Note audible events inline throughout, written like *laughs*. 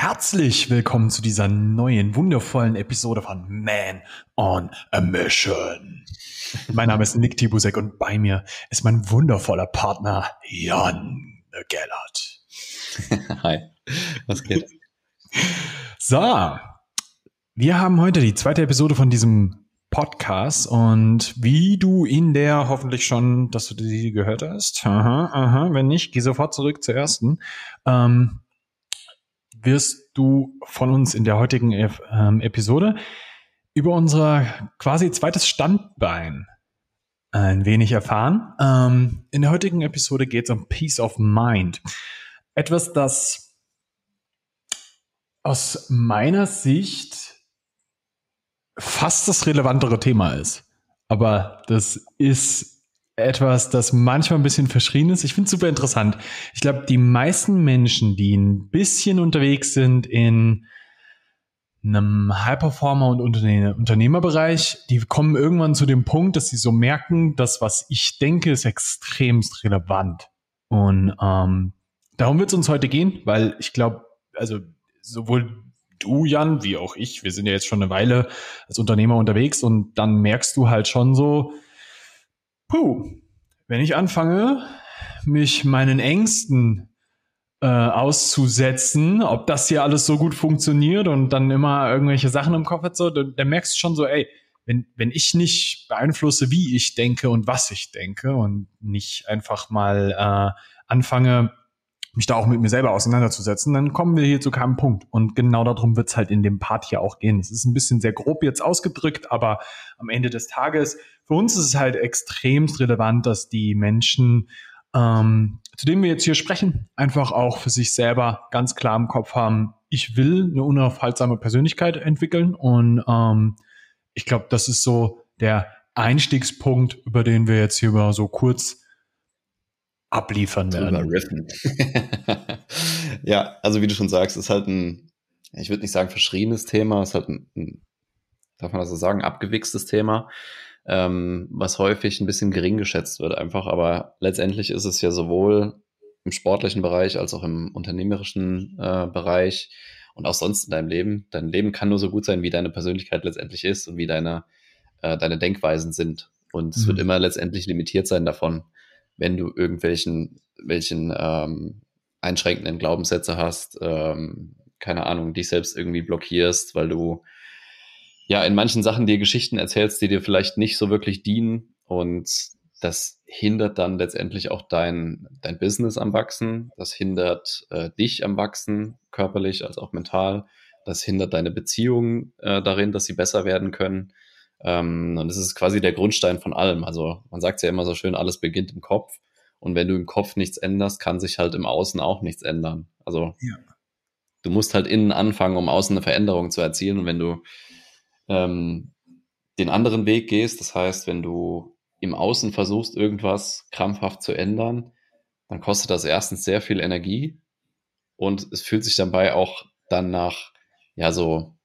Herzlich willkommen zu dieser neuen, wundervollen Episode von Man on a Mission. Mein Name ist Nick Tibusek und bei mir ist mein wundervoller Partner Jan Gellert. *laughs* Hi, was geht? So, wir haben heute die zweite Episode von diesem Podcast und wie du in der hoffentlich schon, dass du die gehört hast, aha, aha, wenn nicht, geh sofort zurück zur ersten. Ähm, wirst du von uns in der heutigen ähm, Episode über unser quasi zweites Standbein ein wenig erfahren. Ähm, in der heutigen Episode geht es um Peace of Mind. Etwas, das aus meiner Sicht fast das relevantere Thema ist. Aber das ist etwas, das manchmal ein bisschen verschrien ist. Ich finde es super interessant. Ich glaube, die meisten Menschen, die ein bisschen unterwegs sind in einem High-Performer- und Unterne Unternehmerbereich, die kommen irgendwann zu dem Punkt, dass sie so merken, dass was ich denke, ist extremst relevant. Und ähm, darum wird es uns heute gehen, weil ich glaube, also sowohl du, Jan, wie auch ich, wir sind ja jetzt schon eine Weile als Unternehmer unterwegs und dann merkst du halt schon so, Puh, wenn ich anfange, mich meinen Ängsten äh, auszusetzen, ob das hier alles so gut funktioniert und dann immer irgendwelche Sachen im Kopf hat, so, dann, dann merkst du schon so, ey, wenn, wenn ich nicht beeinflusse, wie ich denke und was ich denke und nicht einfach mal äh, anfange, mich da auch mit mir selber auseinanderzusetzen, dann kommen wir hier zu keinem Punkt. Und genau darum wird es halt in dem Part hier auch gehen. Es ist ein bisschen sehr grob jetzt ausgedrückt, aber am Ende des Tages, für uns ist es halt extremst relevant, dass die Menschen, ähm, zu denen wir jetzt hier sprechen, einfach auch für sich selber ganz klar im Kopf haben, ich will eine unaufhaltsame Persönlichkeit entwickeln. Und ähm, ich glaube, das ist so der Einstiegspunkt, über den wir jetzt hier mal so kurz abliefern werden. *laughs* ja, also wie du schon sagst, ist halt ein, ich würde nicht sagen verschriebenes Thema, ist halt ein, ein darf man das so sagen, abgewichstes Thema, ähm, was häufig ein bisschen gering geschätzt wird einfach, aber letztendlich ist es ja sowohl im sportlichen Bereich als auch im unternehmerischen äh, Bereich und auch sonst in deinem Leben. Dein Leben kann nur so gut sein, wie deine Persönlichkeit letztendlich ist und wie deine, äh, deine Denkweisen sind. Und es mhm. wird immer letztendlich limitiert sein davon wenn du irgendwelchen welchen ähm, einschränkenden Glaubenssätze hast, ähm, keine Ahnung, dich selbst irgendwie blockierst, weil du ja in manchen Sachen dir Geschichten erzählst, die dir vielleicht nicht so wirklich dienen und das hindert dann letztendlich auch dein, dein Business am Wachsen, das hindert äh, dich am Wachsen, körperlich als auch mental, das hindert deine Beziehungen äh, darin, dass sie besser werden können. Ähm, und das ist quasi der Grundstein von allem. Also man sagt ja immer so schön, alles beginnt im Kopf. Und wenn du im Kopf nichts änderst, kann sich halt im Außen auch nichts ändern. Also ja. du musst halt innen anfangen, um außen eine Veränderung zu erzielen. Und wenn du ähm, den anderen Weg gehst, das heißt, wenn du im Außen versuchst, irgendwas krampfhaft zu ändern, dann kostet das erstens sehr viel Energie und es fühlt sich dabei auch dann nach, ja, so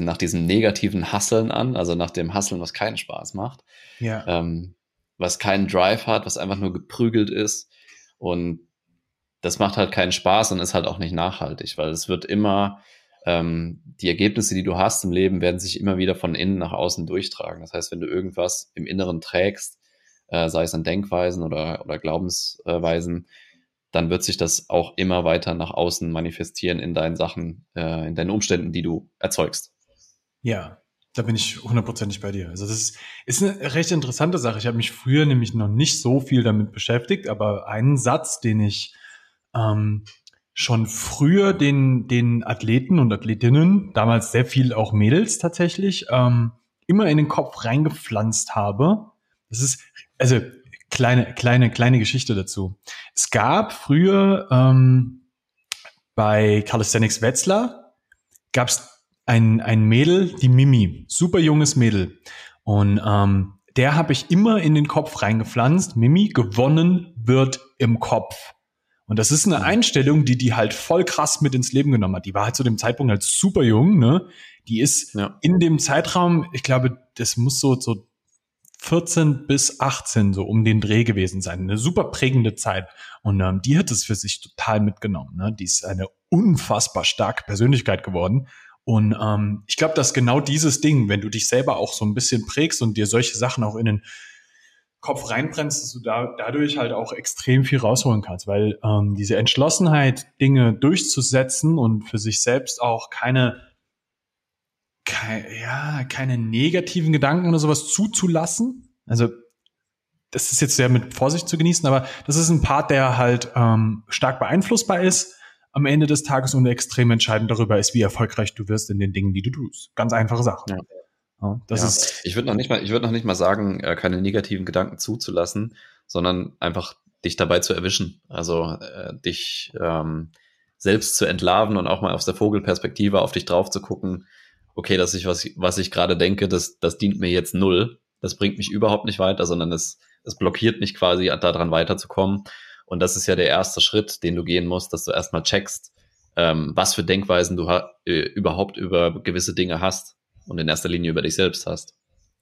nach diesem negativen Hasseln an, also nach dem Hasseln, was keinen Spaß macht. Ja. Ähm, was keinen Drive hat, was einfach nur geprügelt ist. Und das macht halt keinen Spaß und ist halt auch nicht nachhaltig, weil es wird immer, ähm, die Ergebnisse, die du hast im Leben, werden sich immer wieder von innen nach außen durchtragen. Das heißt, wenn du irgendwas im Inneren trägst, äh, sei es an Denkweisen oder, oder Glaubensweisen, dann wird sich das auch immer weiter nach außen manifestieren in deinen Sachen, äh, in deinen Umständen, die du erzeugst. Ja, da bin ich hundertprozentig bei dir. Also das ist, ist eine recht interessante Sache. Ich habe mich früher nämlich noch nicht so viel damit beschäftigt, aber einen Satz, den ich ähm, schon früher den, den Athleten und Athletinnen, damals sehr viel auch Mädels tatsächlich, ähm, immer in den Kopf reingepflanzt habe. Das ist, also kleine, kleine, kleine Geschichte dazu. Es gab früher ähm, bei Calisthenics Wetzlar gab es ein, ein Mädel, die Mimi, super junges Mädel. Und ähm, der habe ich immer in den Kopf reingepflanzt. Mimi, gewonnen wird im Kopf. Und das ist eine Einstellung, die die halt voll krass mit ins Leben genommen hat. Die war halt zu dem Zeitpunkt halt super jung, ne? Die ist ja. in dem Zeitraum, ich glaube, das muss so, so 14 bis 18 so um den Dreh gewesen sein. Eine super prägende Zeit. Und ähm, die hat es für sich total mitgenommen. Ne? Die ist eine unfassbar starke Persönlichkeit geworden. Und ähm, ich glaube, dass genau dieses Ding, wenn du dich selber auch so ein bisschen prägst und dir solche Sachen auch in den Kopf reinbrennst, dass du da dadurch halt auch extrem viel rausholen kannst, weil ähm, diese Entschlossenheit, Dinge durchzusetzen und für sich selbst auch keine, keine, ja, keine negativen Gedanken oder sowas zuzulassen. Also das ist jetzt sehr mit Vorsicht zu genießen, aber das ist ein Part, der halt ähm, stark beeinflussbar ist am Ende des Tages und extrem entscheidend darüber ist, wie erfolgreich du wirst in den Dingen, die du tust. Ganz einfache Sache. Ja. Ja, das ja. ist ich würde noch nicht mal, ich würde noch nicht mal sagen, äh, keine negativen Gedanken zuzulassen, sondern einfach dich dabei zu erwischen. Also äh, dich ähm, selbst zu entlarven und auch mal aus der Vogelperspektive auf dich drauf zu gucken. Okay, dass ich was, was ich gerade denke, das, das dient mir jetzt null. Das bringt mich überhaupt nicht weiter, sondern es, es blockiert mich quasi daran weiterzukommen. Und das ist ja der erste Schritt, den du gehen musst, dass du erstmal checkst, ähm, was für Denkweisen du äh, überhaupt über gewisse Dinge hast und in erster Linie über dich selbst hast.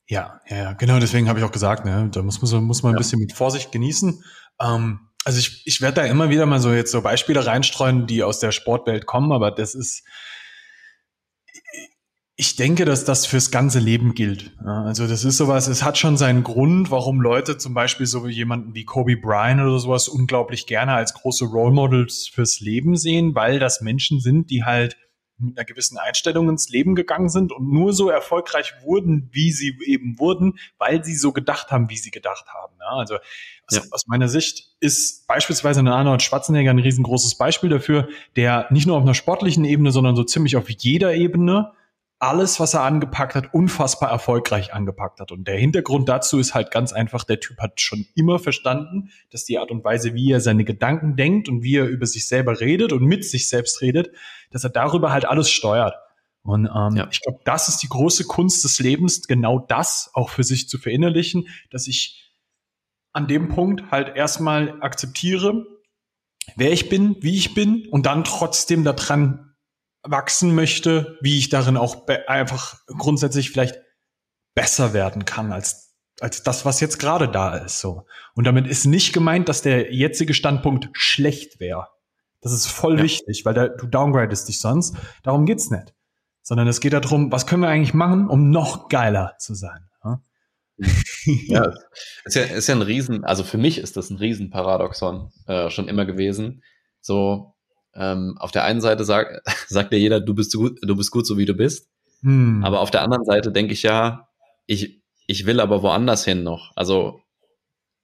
Ja, ja, ja, genau, deswegen habe ich auch gesagt, ne, da muss man, muss man ein ja. bisschen mit Vorsicht genießen. Ähm, also ich, ich werde da immer wieder mal so jetzt so Beispiele reinstreuen, die aus der Sportwelt kommen, aber das ist, ich denke, dass das fürs ganze Leben gilt. also das ist sowas, es hat schon seinen Grund, warum Leute zum Beispiel so jemanden wie Kobe Bryant oder sowas unglaublich gerne als große Role Models fürs Leben sehen, weil das Menschen sind, die halt mit einer gewissen Einstellung ins Leben gegangen sind und nur so erfolgreich wurden, wie sie eben wurden, weil sie so gedacht haben, wie sie gedacht haben. Also aus, ja. aus, meiner Sicht ist beispielsweise ein Arnold Schwarzenegger ein riesengroßes Beispiel dafür, der nicht nur auf einer sportlichen Ebene, sondern so ziemlich auf jeder Ebene alles, was er angepackt hat, unfassbar erfolgreich angepackt hat. Und der Hintergrund dazu ist halt ganz einfach, der Typ hat schon immer verstanden, dass die Art und Weise, wie er seine Gedanken denkt und wie er über sich selber redet und mit sich selbst redet, dass er darüber halt alles steuert. Und ähm, ja. ich glaube, das ist die große Kunst des Lebens, genau das auch für sich zu verinnerlichen, dass ich an dem Punkt halt erstmal akzeptiere, wer ich bin, wie ich bin und dann trotzdem daran wachsen möchte, wie ich darin auch einfach grundsätzlich vielleicht besser werden kann als, als das, was jetzt gerade da ist, so. Und damit ist nicht gemeint, dass der jetzige Standpunkt schlecht wäre. Das ist voll ja. wichtig, weil da, du downgradest dich sonst. Darum geht's nicht. Sondern es geht darum, was können wir eigentlich machen, um noch geiler zu sein. Ja, *laughs* ja ist ja, ist ja ein Riesen, also für mich ist das ein Riesenparadoxon äh, schon immer gewesen. So, ähm, auf der einen Seite sag, *laughs* sagt ja jeder, du bist gut, du bist gut, so wie du bist. Hm. Aber auf der anderen Seite denke ich ja, ich, ich will aber woanders hin noch. Also,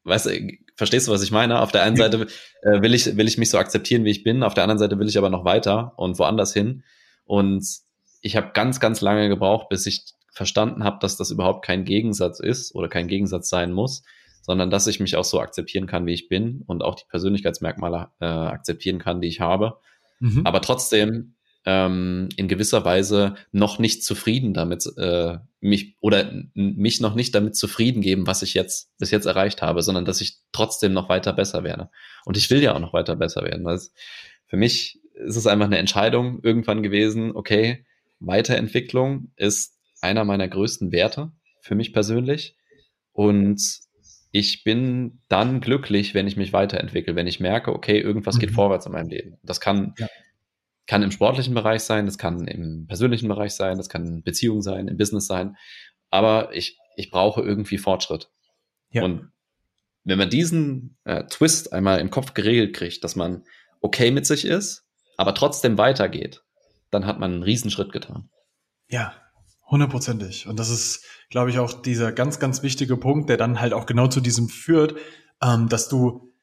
weißt du, verstehst du, was ich meine? Auf der einen Seite äh, will ich, will ich mich so akzeptieren, wie ich bin. Auf der anderen Seite will ich aber noch weiter und woanders hin. Und ich habe ganz, ganz lange gebraucht, bis ich verstanden habe, dass das überhaupt kein Gegensatz ist oder kein Gegensatz sein muss, sondern dass ich mich auch so akzeptieren kann, wie ich bin und auch die Persönlichkeitsmerkmale äh, akzeptieren kann, die ich habe. Mhm. Aber trotzdem ähm, in gewisser Weise noch nicht zufrieden damit äh, mich oder mich noch nicht damit zufrieden geben, was ich jetzt bis jetzt erreicht habe, sondern dass ich trotzdem noch weiter besser werde. Und ich will ja auch noch weiter besser werden. Also für mich ist es einfach eine Entscheidung irgendwann gewesen, okay, Weiterentwicklung ist einer meiner größten Werte für mich persönlich. Und ich bin dann glücklich, wenn ich mich weiterentwickle, wenn ich merke, okay, irgendwas mhm. geht vorwärts in meinem Leben. Das kann, ja. kann im sportlichen Bereich sein, das kann im persönlichen Bereich sein, das kann in Beziehung sein, im Business sein. Aber ich, ich brauche irgendwie Fortschritt. Ja. Und wenn man diesen äh, Twist einmal im Kopf geregelt kriegt, dass man okay mit sich ist, aber trotzdem weitergeht, dann hat man einen Riesenschritt getan. Ja, hundertprozentig. Und das ist, glaube ich, auch dieser ganz, ganz wichtige Punkt, der dann halt auch genau zu diesem führt, ähm, dass du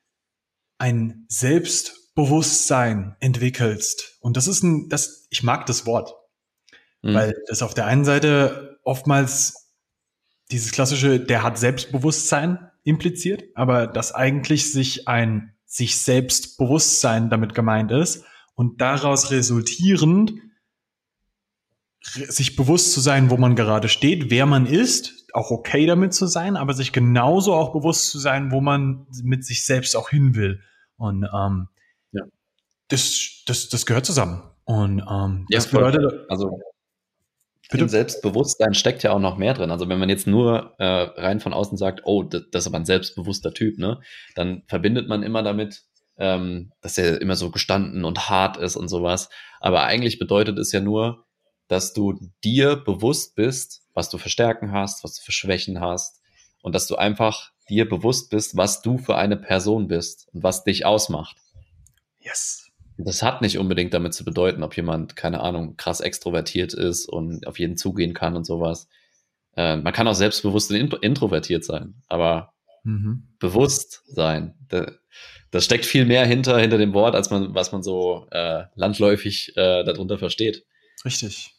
ein Selbstbewusstsein entwickelst. Und das ist ein, das, ich mag das Wort, mhm. weil das auf der einen Seite oftmals dieses klassische, der hat Selbstbewusstsein impliziert, aber dass eigentlich sich ein sich Selbstbewusstsein damit gemeint ist und daraus resultierend sich bewusst zu sein, wo man gerade steht, wer man ist, auch okay damit zu sein, aber sich genauso auch bewusst zu sein, wo man mit sich selbst auch hin will. Und ähm, ja. das, das, das gehört zusammen. Und ähm, ja, das bedeutet, also Bitte? Im Selbstbewusstsein steckt ja auch noch mehr drin. Also wenn man jetzt nur äh, rein von außen sagt, oh, das, das ist aber ein selbstbewusster Typ, ne, dann verbindet man immer damit, ähm, dass er immer so gestanden und hart ist und sowas. Aber eigentlich bedeutet es ja nur, dass du dir bewusst bist, was du für Stärken hast, was du für Schwächen hast und dass du einfach dir bewusst bist, was du für eine Person bist und was dich ausmacht. Yes. Das hat nicht unbedingt damit zu bedeuten, ob jemand, keine Ahnung, krass extrovertiert ist und auf jeden zugehen kann und sowas. Äh, man kann auch selbstbewusst introvertiert sein, aber mhm. bewusst sein, da, das steckt viel mehr hinter, hinter dem Wort, als man, was man so äh, landläufig äh, darunter versteht. Richtig.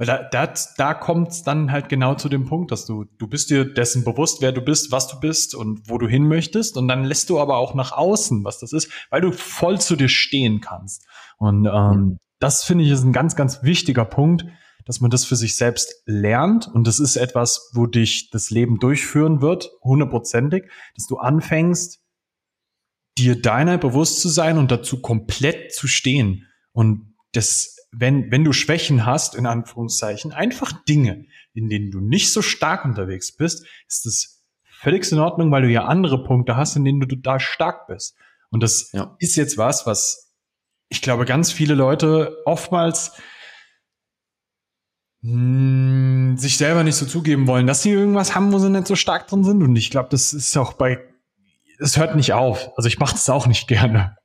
Weil da, da, da kommt es dann halt genau zu dem Punkt, dass du, du bist dir dessen bewusst, wer du bist, was du bist und wo du hin möchtest. Und dann lässt du aber auch nach außen, was das ist, weil du voll zu dir stehen kannst. Und ähm, das finde ich ist ein ganz, ganz wichtiger Punkt, dass man das für sich selbst lernt. Und das ist etwas, wo dich das Leben durchführen wird, hundertprozentig, dass du anfängst, dir deiner bewusst zu sein und dazu komplett zu stehen. Und das, wenn, wenn du Schwächen hast, in Anführungszeichen, einfach Dinge, in denen du nicht so stark unterwegs bist, ist das völlig in Ordnung, weil du ja andere Punkte hast, in denen du da stark bist. Und das ja. ist jetzt was, was ich glaube, ganz viele Leute oftmals mh, hm, sich selber nicht so zugeben wollen, dass sie irgendwas haben, wo sie nicht so stark drin sind. Und ich glaube, das ist auch bei es hört nicht auf. Also ich mache das auch nicht gerne.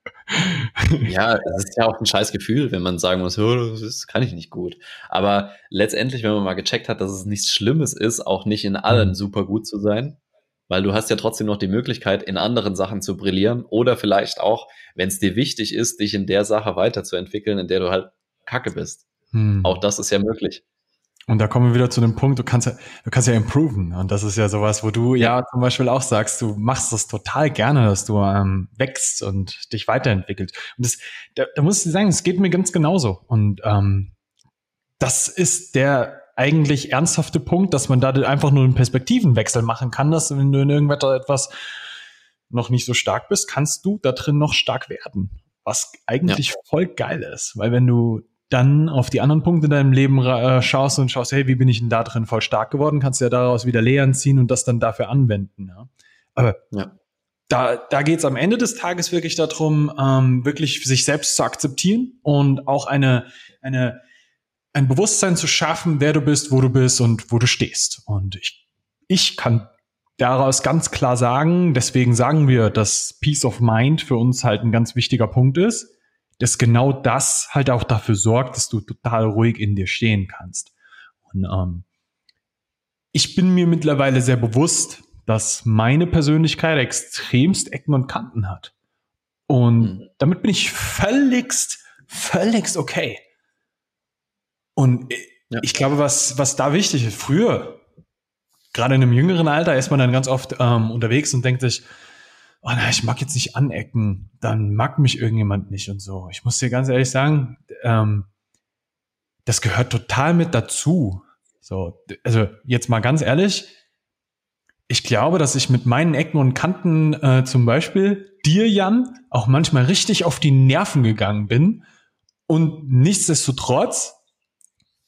Ja, es ist ja auch ein scheiß Gefühl, wenn man sagen muss, oh, das kann ich nicht gut. Aber letztendlich, wenn man mal gecheckt hat, dass es nichts Schlimmes ist, auch nicht in allem mhm. super gut zu sein, weil du hast ja trotzdem noch die Möglichkeit, in anderen Sachen zu brillieren oder vielleicht auch, wenn es dir wichtig ist, dich in der Sache weiterzuentwickeln, in der du halt kacke bist. Hm. Auch das ist ja möglich. Und da kommen wir wieder zu dem Punkt, du kannst ja, du kannst ja improven. Und das ist ja sowas, wo du ja zum Beispiel auch sagst, du machst das total gerne, dass du ähm, wächst und dich weiterentwickelst. Und das, da, da muss ich sagen, es geht mir ganz genauso. Und ähm, das ist der eigentlich ernsthafte Punkt, dass man da einfach nur einen Perspektivenwechsel machen kann, dass wenn du in irgendetwas noch nicht so stark bist, kannst du da drin noch stark werden. Was eigentlich ja. voll geil ist. Weil wenn du dann auf die anderen Punkte in deinem Leben äh, schaust und schaust, hey, wie bin ich denn da drin voll stark geworden, kannst du ja daraus wieder Lehren ziehen und das dann dafür anwenden. Ja? Aber ja. da, da geht es am Ende des Tages wirklich darum, ähm, wirklich sich selbst zu akzeptieren und auch eine, eine, ein Bewusstsein zu schaffen, wer du bist, wo du bist und wo du stehst. Und ich, ich kann daraus ganz klar sagen, deswegen sagen wir, dass Peace of Mind für uns halt ein ganz wichtiger Punkt ist dass genau das halt auch dafür sorgt, dass du total ruhig in dir stehen kannst. Und ähm, ich bin mir mittlerweile sehr bewusst, dass meine Persönlichkeit extremst Ecken und Kanten hat. Und mhm. damit bin ich völligst, völligst okay. Und ja. ich glaube, was, was da wichtig ist, früher, gerade in einem jüngeren Alter, ist man dann ganz oft ähm, unterwegs und denkt sich, oh na, ich mag jetzt nicht anecken, dann mag mich irgendjemand nicht und so. Ich muss dir ganz ehrlich sagen, ähm, das gehört total mit dazu. So, also jetzt mal ganz ehrlich, ich glaube, dass ich mit meinen Ecken und Kanten äh, zum Beispiel dir, Jan, auch manchmal richtig auf die Nerven gegangen bin. Und nichtsdestotrotz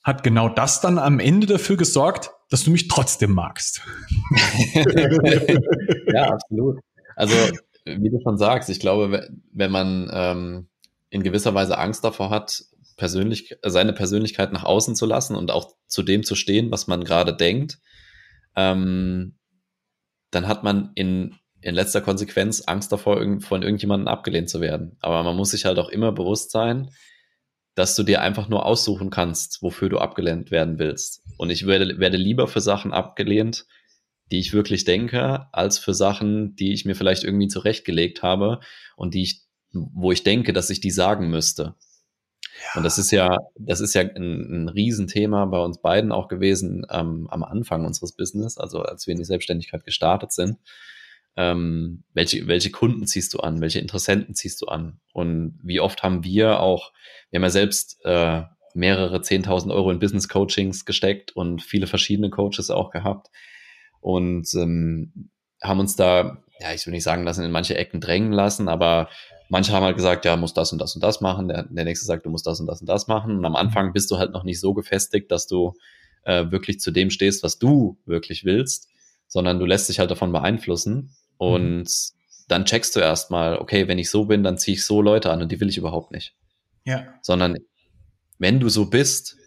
hat genau das dann am Ende dafür gesorgt, dass du mich trotzdem magst. *laughs* *laughs* ja, absolut. Also, wie du schon sagst, ich glaube, wenn man ähm, in gewisser Weise Angst davor hat, persönlich, seine Persönlichkeit nach außen zu lassen und auch zu dem zu stehen, was man gerade denkt, ähm, dann hat man in, in letzter Konsequenz Angst davor, von irgendjemandem abgelehnt zu werden. Aber man muss sich halt auch immer bewusst sein, dass du dir einfach nur aussuchen kannst, wofür du abgelehnt werden willst. Und ich werde, werde lieber für Sachen abgelehnt, die ich wirklich denke, als für Sachen, die ich mir vielleicht irgendwie zurechtgelegt habe und die ich, wo ich denke, dass ich die sagen müsste. Ja. Und das ist ja, das ist ja ein, ein Riesenthema bei uns beiden auch gewesen ähm, am Anfang unseres Business, also als wir in die Selbstständigkeit gestartet sind. Ähm, welche, welche Kunden ziehst du an? Welche Interessenten ziehst du an? Und wie oft haben wir auch, wir haben ja selbst äh, mehrere 10.000 Euro in Business Coachings gesteckt und viele verschiedene Coaches auch gehabt und ähm, haben uns da, ja, ich will nicht sagen lassen, in manche Ecken drängen lassen, aber manche haben halt gesagt, ja, muss das und das und das machen. Der, der nächste sagt, du musst das und das und das machen. Und am Anfang bist du halt noch nicht so gefestigt, dass du äh, wirklich zu dem stehst, was du wirklich willst, sondern du lässt dich halt davon beeinflussen. Und mhm. dann checkst du erstmal, okay, wenn ich so bin, dann ziehe ich so Leute an und die will ich überhaupt nicht. Ja. Sondern wenn du so bist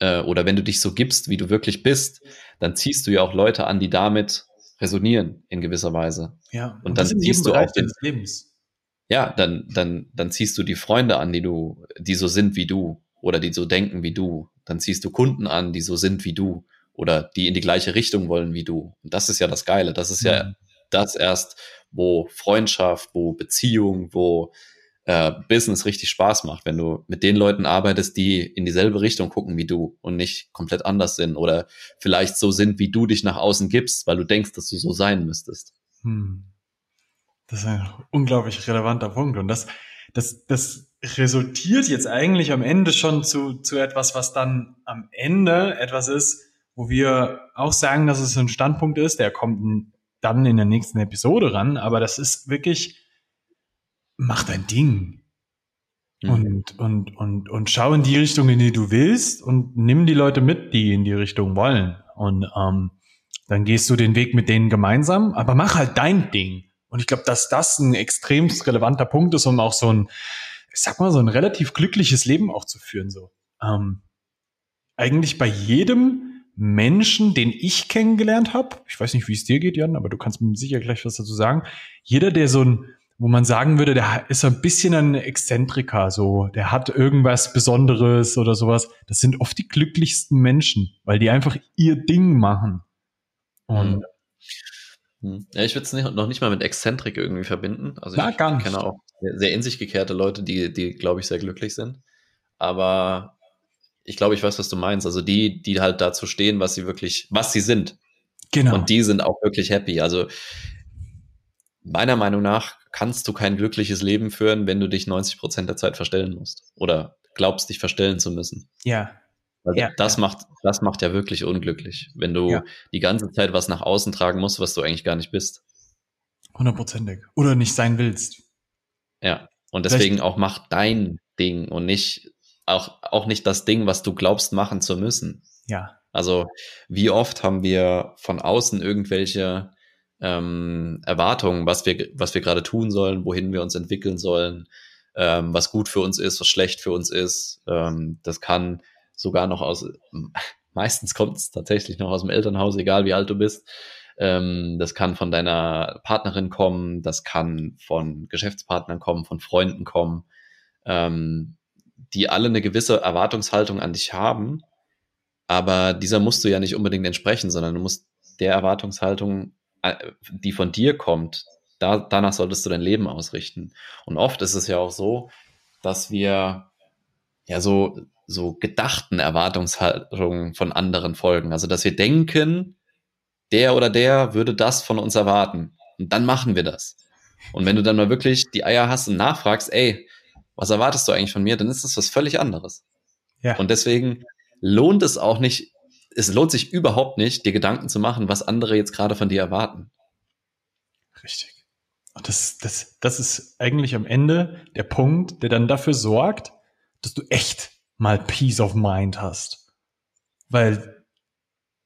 äh, oder wenn du dich so gibst, wie du wirklich bist, dann ziehst du ja auch Leute an, die damit resonieren in gewisser Weise. Ja. Und, dann ziehst du auch den Lebens. Ja, dann, dann, dann ziehst du die Freunde an, die du, die so sind wie du oder die so denken wie du. Dann ziehst du Kunden an, die so sind wie du oder die in die gleiche Richtung wollen wie du. Und das ist ja das Geile. Das ist ja, Mhm. das erst, wo Freundschaft, wo Beziehung, wo äh, Business richtig Spaß macht, wenn du mit den Leuten arbeitest, die in dieselbe Richtung gucken wie du und nicht komplett anders sind oder vielleicht so sind, wie du dich nach außen gibst, weil du denkst, dass du so sein müsstest. Hm. Das ist ein unglaublich relevanter Punkt. Und das, das, das resultiert jetzt eigentlich am Ende schon zu, zu etwas, was dann am Ende etwas ist, wo wir auch sagen, dass es ein Standpunkt ist, der kommt dann in der nächsten Episode ran, aber das ist wirklich, mach dein Ding. Mhm. Und, und, und, und schau in die Richtung, in die du willst und nimm die Leute mit, die in die Richtung wollen. Und ähm, dann gehst du den Weg mit denen gemeinsam, aber mach halt dein Ding. Und ich glaube, dass das ein extrem relevanter Punkt ist, um auch so ein, ich sag mal, so ein relativ glückliches Leben auch zu führen. So ähm, eigentlich bei jedem Menschen, den ich kennengelernt habe, ich weiß nicht, wie es dir geht, Jan, aber du kannst mir sicher gleich was dazu sagen. Jeder, der so ein wo man sagen würde, der ist ein bisschen ein Exzentriker, so, der hat irgendwas Besonderes oder sowas. Das sind oft die glücklichsten Menschen, weil die einfach ihr Ding machen. Und Hm. Ja, ich würde es nicht, noch nicht mal mit Exzentrik irgendwie verbinden. Also Na, ich gar nicht. kenne auch sehr, sehr in sich gekehrte Leute, die, die glaube ich, sehr glücklich sind. Aber ich glaube, ich weiß, was du meinst. Also die, die halt dazu stehen, was sie wirklich, was sie sind. genau. Und die sind auch wirklich happy. Also meiner Meinung nach kannst du kein glückliches Leben führen, wenn du dich 90 Prozent der Zeit verstellen musst. Oder glaubst, dich verstellen zu müssen. ja, Weil Ja, das ja. macht, das macht ja wirklich unglücklich, wenn du Ja. die ganze Zeit was nach außen tragen musst, was du eigentlich gar nicht bist. hundertprozentig. Oder nicht sein willst. Ja. Und Vielleicht- deswegen auch mach dein Ding und nicht, auch, auch nicht das Ding, was du glaubst machen zu müssen. Ja, Also, wie oft haben wir von außen irgendwelche ähm, Erwartungen, was wir, was wir gerade tun sollen, wohin wir uns entwickeln sollen, ähm, was gut für uns ist, was schlecht für uns ist. Ähm, das kann sogar noch aus, *laughs* meistens kommt es tatsächlich noch aus dem Elternhaus, egal wie alt du bist. Ähm, das kann von deiner Partnerin kommen, das kann von Geschäftspartnern kommen, von Freunden kommen, ähm, die alle eine gewisse Erwartungshaltung an dich haben, aber dieser musst du ja nicht unbedingt entsprechen, sondern du musst der Erwartungshaltung, die von dir kommt, da, danach solltest du dein Leben ausrichten. Und oft ist es ja auch so, dass wir ja so, so gedachten Erwartungshaltungen von anderen folgen. Also, dass wir denken, der oder der würde das von uns erwarten. Und dann machen wir das. Und wenn du dann mal wirklich die Eier hast und nachfragst, ey, was erwartest du eigentlich von mir, dann ist das was völlig anderes. ja. Und deswegen lohnt es auch nicht, es lohnt sich überhaupt nicht, dir Gedanken zu machen, was andere jetzt gerade von dir erwarten. Richtig. Und das, das, das ist eigentlich am Ende der Punkt, der dann dafür sorgt, dass du echt mal Peace of Mind hast. Weil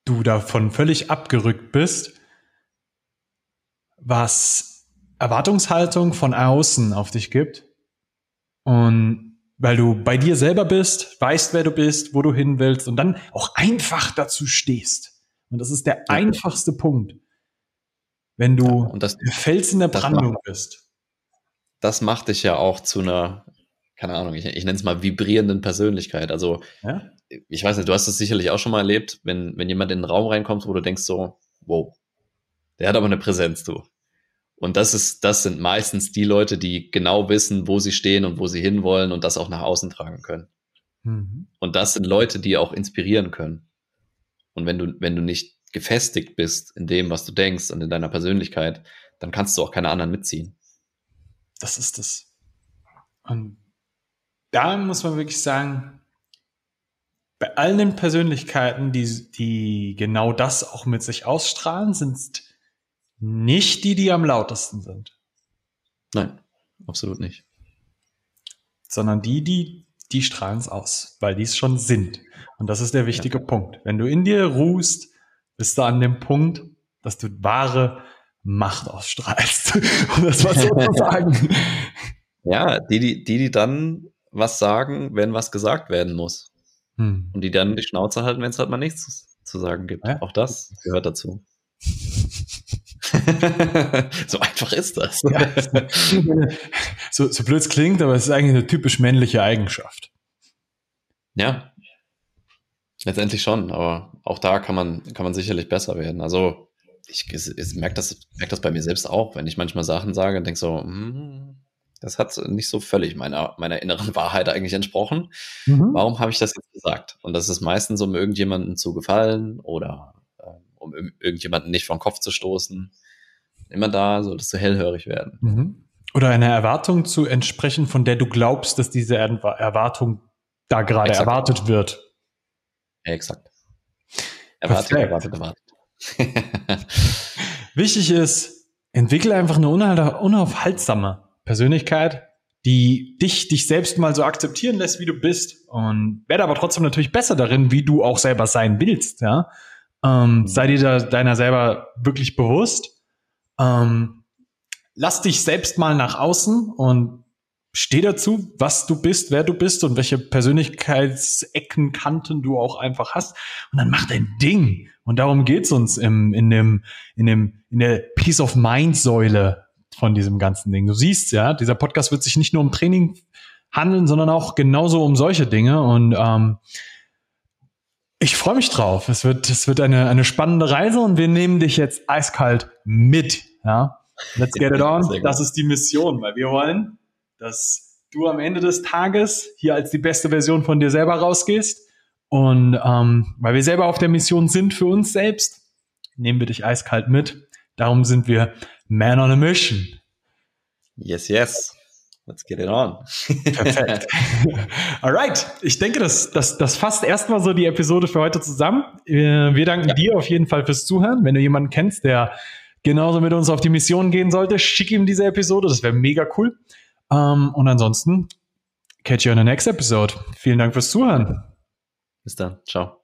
du davon völlig abgerückt bist, was Erwartungshaltung von außen auf dich gibt. Und weil du bei dir selber bist, weißt, wer du bist, wo du hin willst und dann auch einfach dazu stehst. Und das ist der einfachste Punkt. Wenn du Und das, der Fels in der Brandung bist. das macht dich ja auch zu einer, keine Ahnung, ich, ich nenne es mal vibrierenden Persönlichkeit. Also, Ja? ich weiß nicht, du hast es sicherlich auch schon mal erlebt, wenn, wenn jemand in den Raum reinkommt, wo du denkst so, wow, der hat aber eine Präsenz, du. Und das ist, das sind meistens die Leute, die genau wissen, wo sie stehen und wo sie hinwollen und das auch nach außen tragen können. Mhm. Und das sind Leute, die auch inspirieren können. Und wenn du, wenn du nicht gefestigt bist in dem, was du denkst und in deiner Persönlichkeit, dann kannst du auch keine anderen mitziehen. Das ist es. Und da muss man wirklich sagen, bei allen den Persönlichkeiten, die, die genau das auch mit sich ausstrahlen, sind nicht die, die am lautesten sind, Nein, absolut nicht. sondern die, die, die strahlen es aus, weil die es schon sind. Und das ist der wichtige Punkt. Wenn du in dir ruhst, bist du an dem Punkt, dass du wahre, Macht ausstrahlst. *laughs* um das mal so zu *laughs* sagen. Ja, die, die, die, die dann was sagen, wenn was gesagt werden muss. Hm. Und die dann die Schnauze halten, wenn es halt mal nichts zu sagen gibt. Ja. Auch das gehört dazu. *laughs* so einfach ist das. Ja, *laughs* so, so blöd es klingt, aber es ist eigentlich eine typisch männliche Eigenschaft. Ja. Letztendlich schon, aber auch da kann man, kann man sicherlich besser werden. Also ich, ich, ich merke das, merk das bei mir selbst auch, wenn ich manchmal Sachen sage und denke so, hm, das hat nicht so völlig meiner, meiner inneren *laughs* Wahrheit eigentlich entsprochen. Mhm. Warum habe ich das jetzt gesagt? Und das ist meistens, um irgendjemanden zu gefallen oder äh, um irgendjemanden nicht vom Kopf zu stoßen. Immer da, so dass du hellhörig werden. Mhm. Oder eine Erwartung zu entsprechen, von der du glaubst, dass diese Erwartung da gerade exakt. erwartet wird. Exakt. Erwartet, erwartet, erwartet. *laughs* Wichtig ist, entwickle einfach eine unaufhaltsame Persönlichkeit, die dich, dich selbst mal so akzeptieren lässt, wie du bist und werde aber trotzdem natürlich besser darin, wie du auch selber sein willst, ja. Ähm, mhm. sei dir da, deiner selber wirklich bewusst. Ähm, lass dich selbst mal nach außen und steh dazu, was du bist, wer du bist und welche Persönlichkeitsecken, Kanten du auch einfach hast. Und dann mach dein Ding. Und darum geht's uns im, in dem, in dem, in der Peace of Mind Säule von diesem ganzen Ding. Du siehst ja, dieser Podcast wird sich nicht nur um Training handeln, sondern auch genauso um solche Dinge. Und ähm, ich freue mich drauf. Es wird, es wird eine, eine spannende Reise und wir nehmen dich jetzt eiskalt mit. Ja, let's get it on. Das ist die Mission, weil wir wollen, dass du am Ende des Tages hier als die beste Version von dir selber rausgehst. Und ähm, weil wir selber auf der Mission sind für uns selbst, nehmen wir dich eiskalt mit. Darum sind wir Man on a Mission. Yes, yes. Let's get it on. Perfekt. *laughs* Alright. Ich denke, das, das, das fasst erstmal so die Episode für heute zusammen. Wir danken ja. dir auf jeden Fall fürs Zuhören. Wenn du jemanden kennst, der genauso mit uns auf die Mission gehen sollte, schick ihm diese Episode. Das wäre mega cool. Um, ähm, und ansonsten, catch you on the next episode. Vielen Dank fürs Zuhören. Bis dann. Ciao.